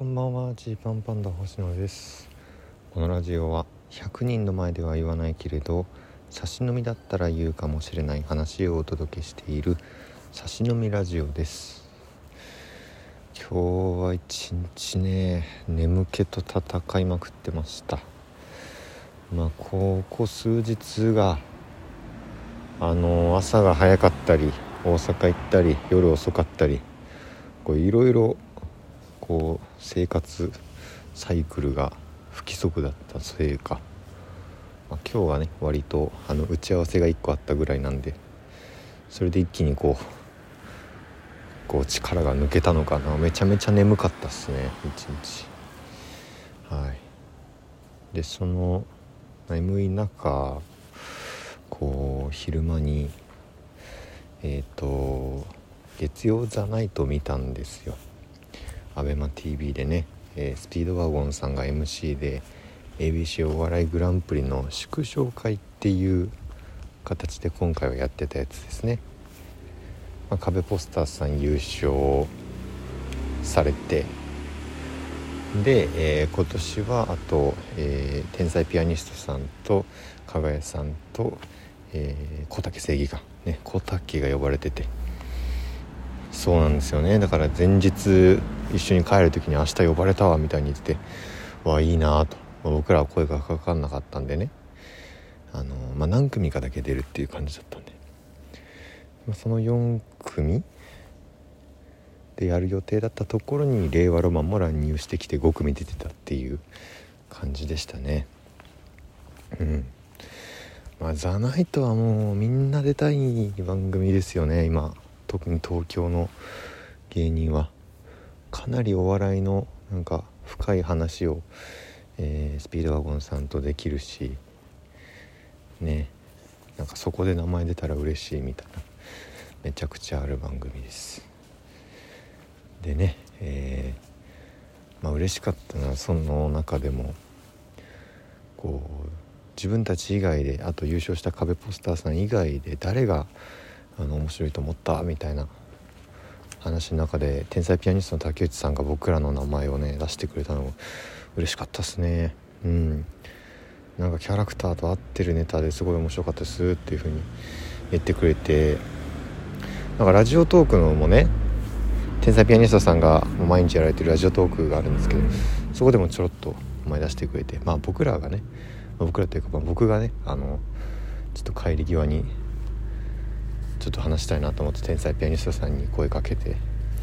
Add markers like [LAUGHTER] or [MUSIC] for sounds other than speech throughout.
こんばんは。ジーパンパンダ星野です。このラジオは100人の前では言わないけれど差し飲みだったら言うかもしれない話をお届けしている差し飲みラジオです。今日は一日ね眠気と戦いまくってました。まあここ数日があの朝が早かったり大阪行ったり夜遅かったりこういろいろこう生活サイクルが不規則だったせいか、まあ、今日はね割とあの打ち合わせが1個あったぐらいなんでそれで一気にこうこう力が抜けたのかな。めちゃめちゃ眠かったっすね一日。はい。でその眠い中こう昼間にえっ、ー、と月曜ザナイト見たんですよ。ABEMATV でね、えー、スピードワゴンさんが MC で ABC お笑いグランプリの祝勝会っていう形で今回はやってたやつですね、まあ、壁ポスターさん優勝されてで、えー、今年はあと、えー、天才ピアニストさんと加賀谷さんと、えー、小竹正義感ね小竹が呼ばれてて。そうなんですよね。だから前日一緒に帰る時に明日呼ばれたわみたいに言っててわいいなと、まあ、僕らは声がかかんなかったんでね。あの、まあ、何組かだけ出るっていう感じだったんで、まあ、その4組でやる予定だったところに令和ロマンも乱入してきて5組出てたっていう感じでしたね。うん。まあザ・ナイトはもうみんな出たい番組ですよね今。特に東京の芸人は。かなりお笑いのなんか深い話を、えー、スピードワゴンさんとできるしねなんかそこで名前出たら嬉しいみたいなめちゃくちゃある番組です。でねえー、まあ嬉しかったのはその中でもこう自分たち以外であと優勝した壁ポスターさん以外で誰があの面白いと思ったみたいな話の中で天才ピアニストの竹内さんが僕らの名前をね出してくれたの嬉しかったっすね。うん。なんかキャラクターと合ってるネタですごい面白かったですっていう風に言ってくれてなんかラジオトークのもね天才ピアニストさんが毎日やられてるラジオトークがあるんですけどそこでもちょろっと前出してくれてまあ僕らがね僕らというか、僕がねあのちょっと帰り際にちょっと話したいなと思って天才ピアニストさんに声かけて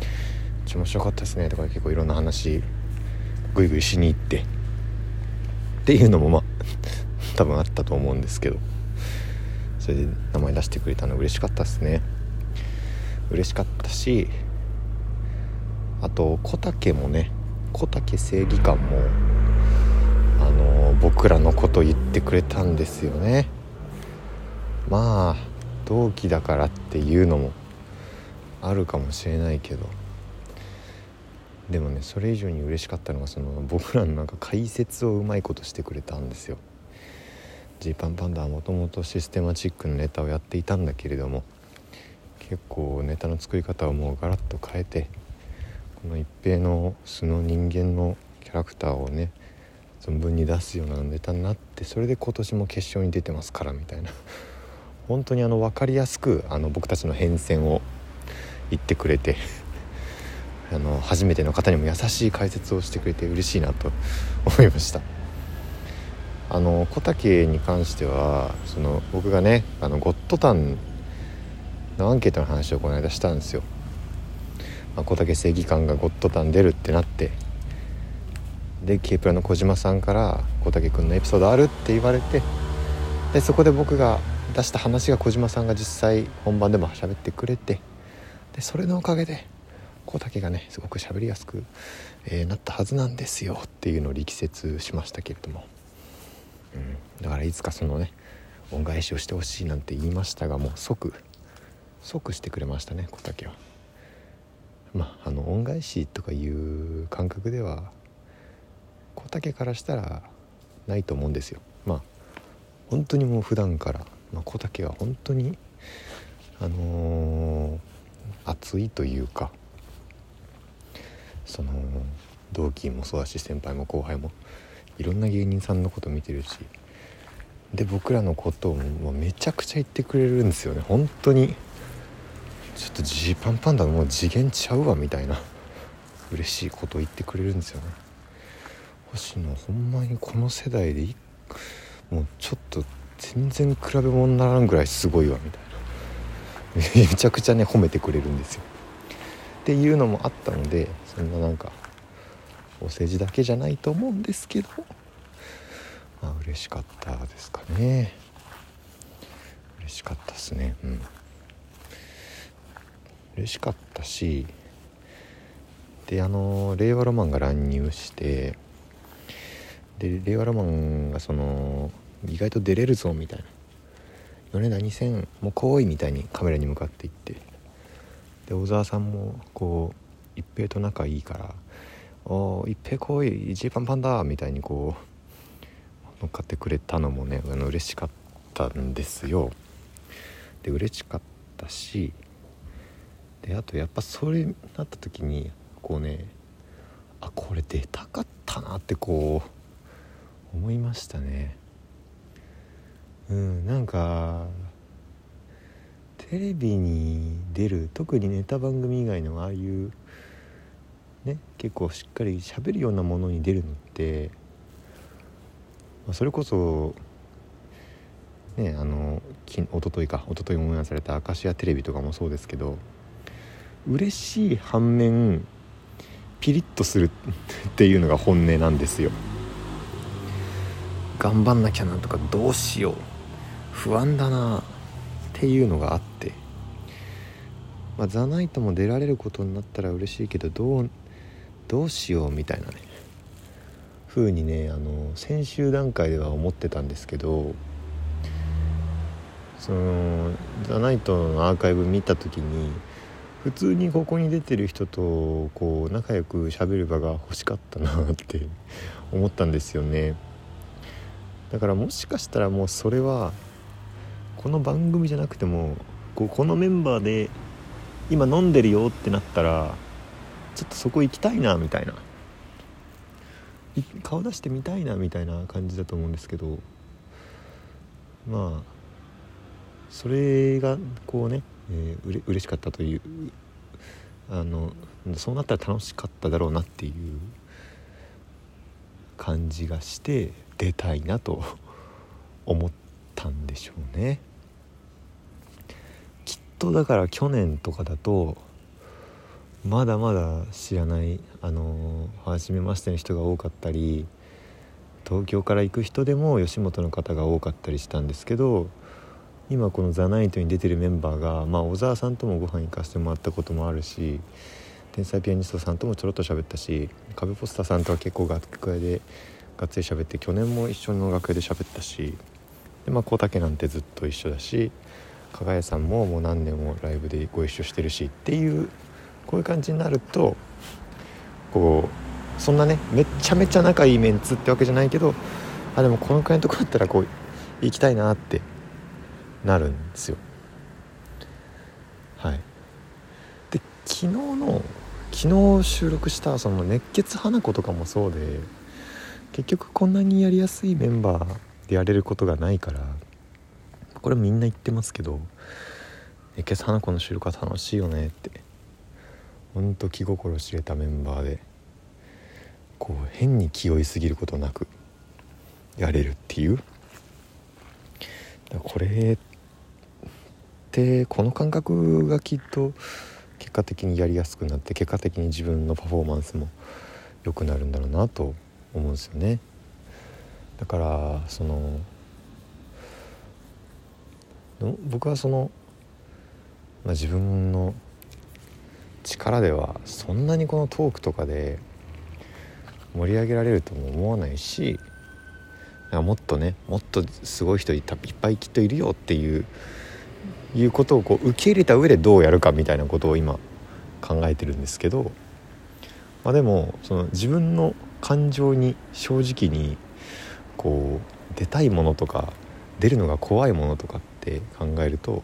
「ち面白かったですね」とか結構いろんな話グイグイしに行ってっていうのもまあ [LAUGHS] 多分あったと思うんですけどそれで名前出してくれたの嬉しかったですね。嬉しかったしあと小竹もね小竹正義感もあの僕らのこと言ってくれたんですよね。まあ同期だからっていうのもあるかもしれないけどでもねそれ以上に嬉しかったのがその僕らのなんか解説をうまいことしてくれたんですよ。ジーパンパンダはもともとシステマチックのネタをやっていたんだけれども結構ネタの作り方をもうガラッと変えてこの一平の素の人間のキャラクターをね存分に出すようなネタになってそれで今年も決勝に出てますからみたいな本当にあの分かりやすくあの僕たちの変遷を言ってくれて [LAUGHS] あの初めての方にも優しい解説をしてくれて嬉しいなと思いました。あの小竹に関してはその僕がねあのゴッドタンのアンケートの話をこの間したんですよ、まあ、小竹正義感がゴッドタン出るってなって。で K プラの小島さんから「小竹君のエピソードある?」って言われて。でそこで僕が出した話が小島さんが実際本番でも喋ってくれてでそれのおかげで小竹がねすごく喋りやすく、えー、なったはずなんですよっていうのを力説しましたけれども、うん、だからいつかそのね恩返しをしてほしいなんて言いましたがもう即即してくれましたね小竹は。まああの恩返しとかいう感覚では小竹からしたらないと思うんですよ。まあ本当にもう普段からまあ、小竹は本当にあのー、熱いというかその同期もそうだし先輩も後輩もいろんな芸人さんのこと見てるしで僕らのことをもうめちゃくちゃ言ってくれるんですよね。本当に。ちょっとジーパンパンダもう次元ちゃうわみたいな嬉しいことを言ってくれるんですよね。星野ほんまにこの世代でもうちょっと全然比べ物にならんぐらいすごいわみたいな。[LAUGHS] めちゃくちゃね褒めてくれるんですよ。っていうのもあったのでそんななんかお世辞だけじゃないと思うんですけどまあ嬉しかったですかね。嬉しかったですね。うん。嬉しかったしであの令和ロマンが乱入してで令和ロマンがその意外と出れるぞみたいな。米田2000もう来いみたいにカメラに向かっていって。で小沢さんもこう一平と仲いいから「おお一平来いジーパンパンだ」みたいにこう乗っかってくれたのもねあの嬉しかったんですよ。で嬉しかったしであとやっぱそれになった時にこうねあこれ出たかったなってこう思いましたね。うんなんかテレビに出る特にネタ番組以外のああいうね結構しっかり喋るようなものに出るのってまあ、それこそねあのき一昨日か一昨日オンエアされた明石家テレビとかもそうですけど嬉しい反面ピリッとする [LAUGHS] っていうのが本音なんですよ。頑張んなきゃなんとかどうしよう。不安だなっていうのがあって。まあ、ザナイトも出られることになったら嬉しいけどどうどうしようみたいなね。風にねあの先週段階では思ってたんですけどその「ザ・ナイト」のアーカイブ見た時に普通にここに出てる人とこう仲良く喋る場が欲しかったなって思ったんですよね。だからもしかしたらもうそれはこの番組じゃなくてもこうこのメンバーで今飲んでるよってなったらちょっとそこ行きたいなみたいな顔出してみたいなみたいな感じだと思うんですけどまあそれがこうね、えー、うれ嬉しかったというあのそうなったら楽しかっただろうなっていう感じがして出たいなと思ったんでしょうね。とだから去年とかだとまだまだ知らないあの初めましての人が多かったり東京から行く人でも吉本の方が多かったりしたんですけど今この「ザ・ナイトに出てるメンバーが、まあ、小沢さんともご飯行かせてもらったこともあるし天才ピアニストさんともちょろっと喋ったし壁ポスターさんとは結構楽屋でがっつり喋って去年も一緒の楽屋で喋ったしで、まあ、小竹なんてずっと一緒だし加賀谷さんももう何年もライブでご一緒してるしっていうこういう感じになるとこうそんなねめちゃめちゃ仲いいメンツってわけじゃないけどあでもこのくらいのとこだったらこう行きたいなってなるんですよ。はい。で昨日の昨日収録したその熱血花子とかもそうで結局こんなにやりやすいメンバーでやれることがないからこれみんな言ってますけど熱血花子の収録は楽しいよねって。ほんと気心知れたメンバーでこう変に気負いすぎることなくやれるっていう。これってこの感覚がきっと結果的にやりやすくなって結果的に自分のパフォーマンスも良くなるんだろうなと思うんですよね。だからその僕はその、まあ、自分の力ではそんなにこのトークとかで盛り上げられるとも思わないしもっとねもっとすごい人いっぱいきっといるよっていういうことをこう受け入れた上でどうやるかみたいなことを今考えてるんですけど、まあ、でもその自分の感情に正直にこう出たいものとか出るのが怖いものとかて考えると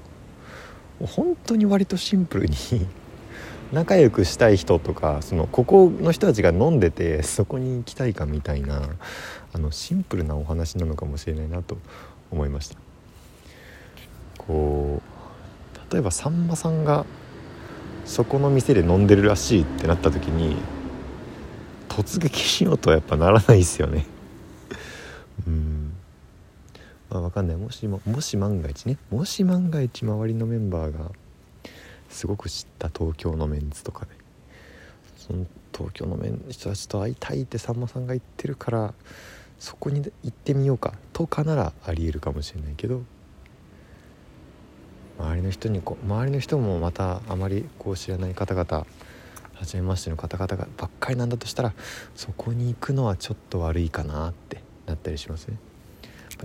本当に割とシンプルに [LAUGHS] 仲良くしたい人とかそのここの人たちが飲んでてそこに行きたいかみたいなあのシンプルなお話なのかもしれないなと思いました。こう例えばさんまさんがそこの店で飲んでるらしいってなった時に突撃しようとはやっぱならないですよねうんまあ分かんない。もしももし万が一ね。もし万が一周りのメンバーがすごく知った東京のメンツとかでその東京のメン人たちと会いたいってさんまさんが言ってるからそこに行ってみようか。とかならありえるかもしれないけど。周りの人にこう周りの人もまたあまりこう知らない方々初めましての方々がばっかりなんだとしたらそこに行くのはちょっと悪いかなってなったりしますね。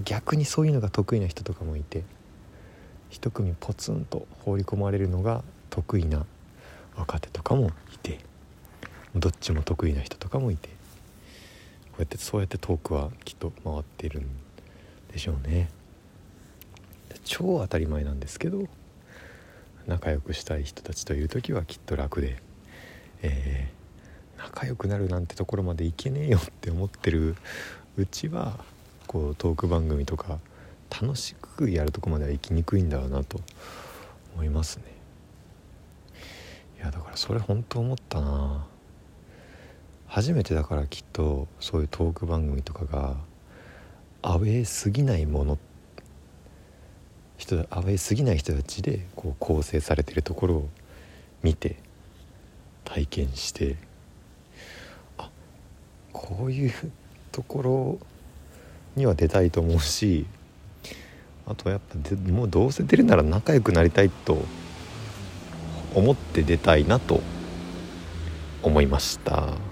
逆にそういうのが得意な人とかもいて一組ポツンと放り込まれるのが得意な若手とかもいてどっちも得意な人とかもいてこうやってそうやってトークはきっと回ってるんでしょうね。超当たり前なんですけど仲良くしたい人たちといる時はきっと楽で、えー、仲良くなるなんてところまでいけねえよって思ってるうちはこうトーク番組とか楽しくやるとこまでは行きにくいんだろうなと思いますね。いやだからそれ本当思ったな。初めてだからきっとそういうトーク番組とかがアウェーすぎないもの人アウェーすぎない人たちでこう構成されてるところを見て体験してあこういうところには出たいと思うしあとはやっぱもうどうせ出るなら仲良くなりたいと思って出たいなと思いました。